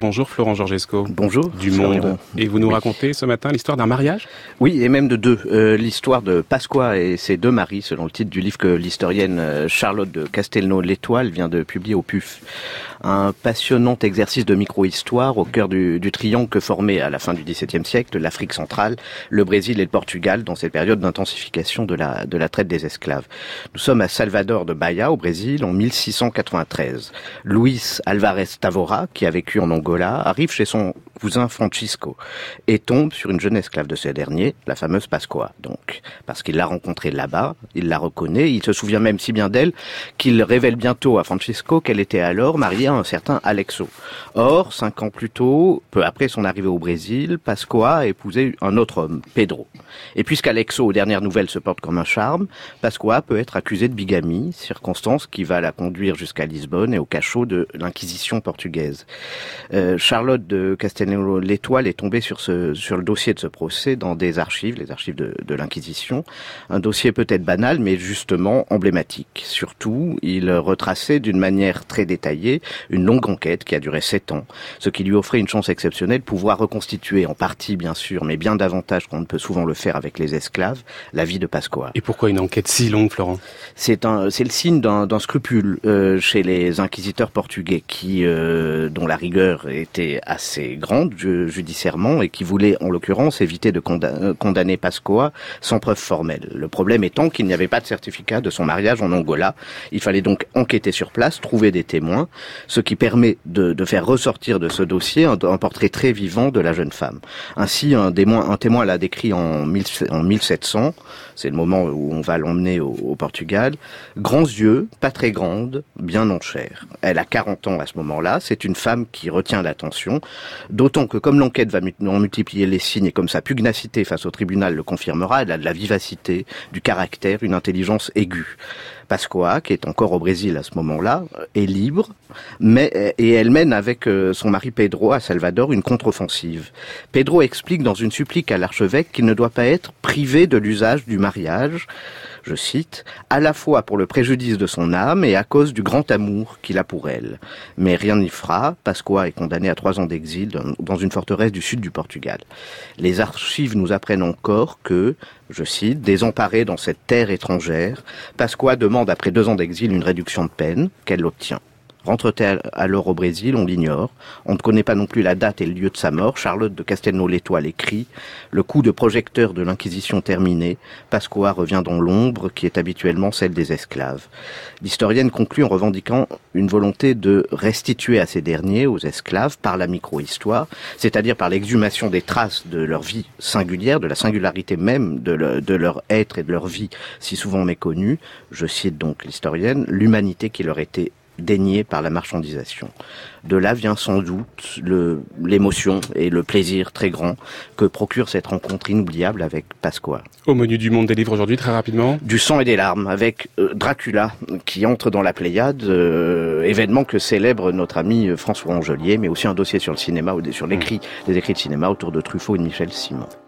Bonjour Florent Georgesco. Bonjour. Du Monde. Et vous nous racontez ce matin l'histoire d'un mariage? Oui, et même de deux. Euh, l'histoire de Pasqua et ses deux maris, selon le titre du livre que l'historienne euh, Charlotte de Castelnau-L'Étoile vient de publier au PUF. Un passionnant exercice de micro-histoire au cœur du, du, triangle que formaient à la fin du XVIIe siècle l'Afrique centrale, le Brésil et le Portugal dans cette période d'intensification de la, de la traite des esclaves. Nous sommes à Salvador de Bahia, au Brésil, en 1693. Luis Alvarez Tavora, qui a vécu en Angola, arrive chez son cousin Francisco et tombe sur une jeune esclave de ce dernier, la fameuse Pasqua. Donc, parce qu'il l'a rencontrée là-bas, il la reconnaît, il se souvient même si bien d'elle qu'il révèle bientôt à Francisco qu'elle était alors mariée un certain Alexo. Or, cinq ans plus tôt, peu après son arrivée au Brésil, Pasqua a épousé un autre homme, Pedro. Et puisqu'Alexo, aux dernières nouvelles, se porte comme un charme, Pasqua peut être accusée de bigamie, circonstance qui va la conduire jusqu'à Lisbonne et au cachot de l'Inquisition portugaise. Euh, Charlotte de Castelnau l'Étoile est tombée sur, ce, sur le dossier de ce procès dans des archives, les archives de, de l'Inquisition. Un dossier peut-être banal, mais justement emblématique. Surtout, il retraçait d'une manière très détaillée une longue enquête qui a duré sept ans, ce qui lui offrait une chance exceptionnelle de pouvoir reconstituer, en partie bien sûr, mais bien davantage qu'on ne peut souvent le faire avec les esclaves, la vie de Pasqua. Et pourquoi une enquête si longue, Florent? C'est un, c'est le signe d'un scrupule euh, chez les inquisiteurs portugais qui, euh, dont la rigueur était assez grande judiciairement et qui voulait en l'occurrence éviter de condamner Pascoa sans preuve formelle. Le problème étant qu'il n'y avait pas de certificat de son mariage en Angola. Il fallait donc enquêter sur place, trouver des témoins, ce qui permet de, de faire ressortir de ce dossier un, portrait très vivant de la jeune femme. Ainsi, un, témoin, l'a décrit en, mille, en 1700, c'est le moment où on va l'emmener au, Portugal. Grands yeux, pas très grande, bien en chair. Elle a 40 ans à ce moment-là, c'est une femme qui retient l'attention, d'autant que comme l'enquête va en multiplier les signes et comme sa pugnacité face au tribunal le confirmera, elle a de la vivacité, du caractère, une intelligence aiguë. Pascoa, qui est encore au Brésil à ce moment-là, est libre, mais et elle mène avec son mari Pedro à Salvador une contre-offensive. Pedro explique dans une supplique à l'archevêque qu'il ne doit pas être privé de l'usage du mariage, je cite, à la fois pour le préjudice de son âme et à cause du grand amour qu'il a pour elle. Mais rien n'y fera, Pasqua est condamné à trois ans d'exil dans une forteresse du sud du Portugal. Les archives nous apprennent encore que, je cite, désemparée dans cette terre étrangère, Pasqua demande après deux ans d'exil une réduction de peine qu'elle obtient. Rentre-t-elle alors au Brésil On l'ignore. On ne connaît pas non plus la date et le lieu de sa mort. Charlotte de Castelnau-l'Étoile écrit Le coup de projecteur de l'Inquisition terminé, Pasqua revient dans l'ombre qui est habituellement celle des esclaves. L'historienne conclut en revendiquant une volonté de restituer à ces derniers, aux esclaves, par la micro-histoire, c'est-à-dire par l'exhumation des traces de leur vie singulière, de la singularité même de, de leur être et de leur vie si souvent méconnue, je cite donc l'historienne, l'humanité qui leur était dénié par la marchandisation. De là vient sans doute l'émotion et le plaisir très grand que procure cette rencontre inoubliable avec Pasqua. Au menu du monde des livres aujourd'hui, très rapidement Du sang et des larmes, avec euh, Dracula qui entre dans la Pléiade, euh, événement que célèbre notre ami François Angelier, mais aussi un dossier sur le cinéma, ou sur l'écrit, les écrits de cinéma autour de Truffaut et de Michel Simon.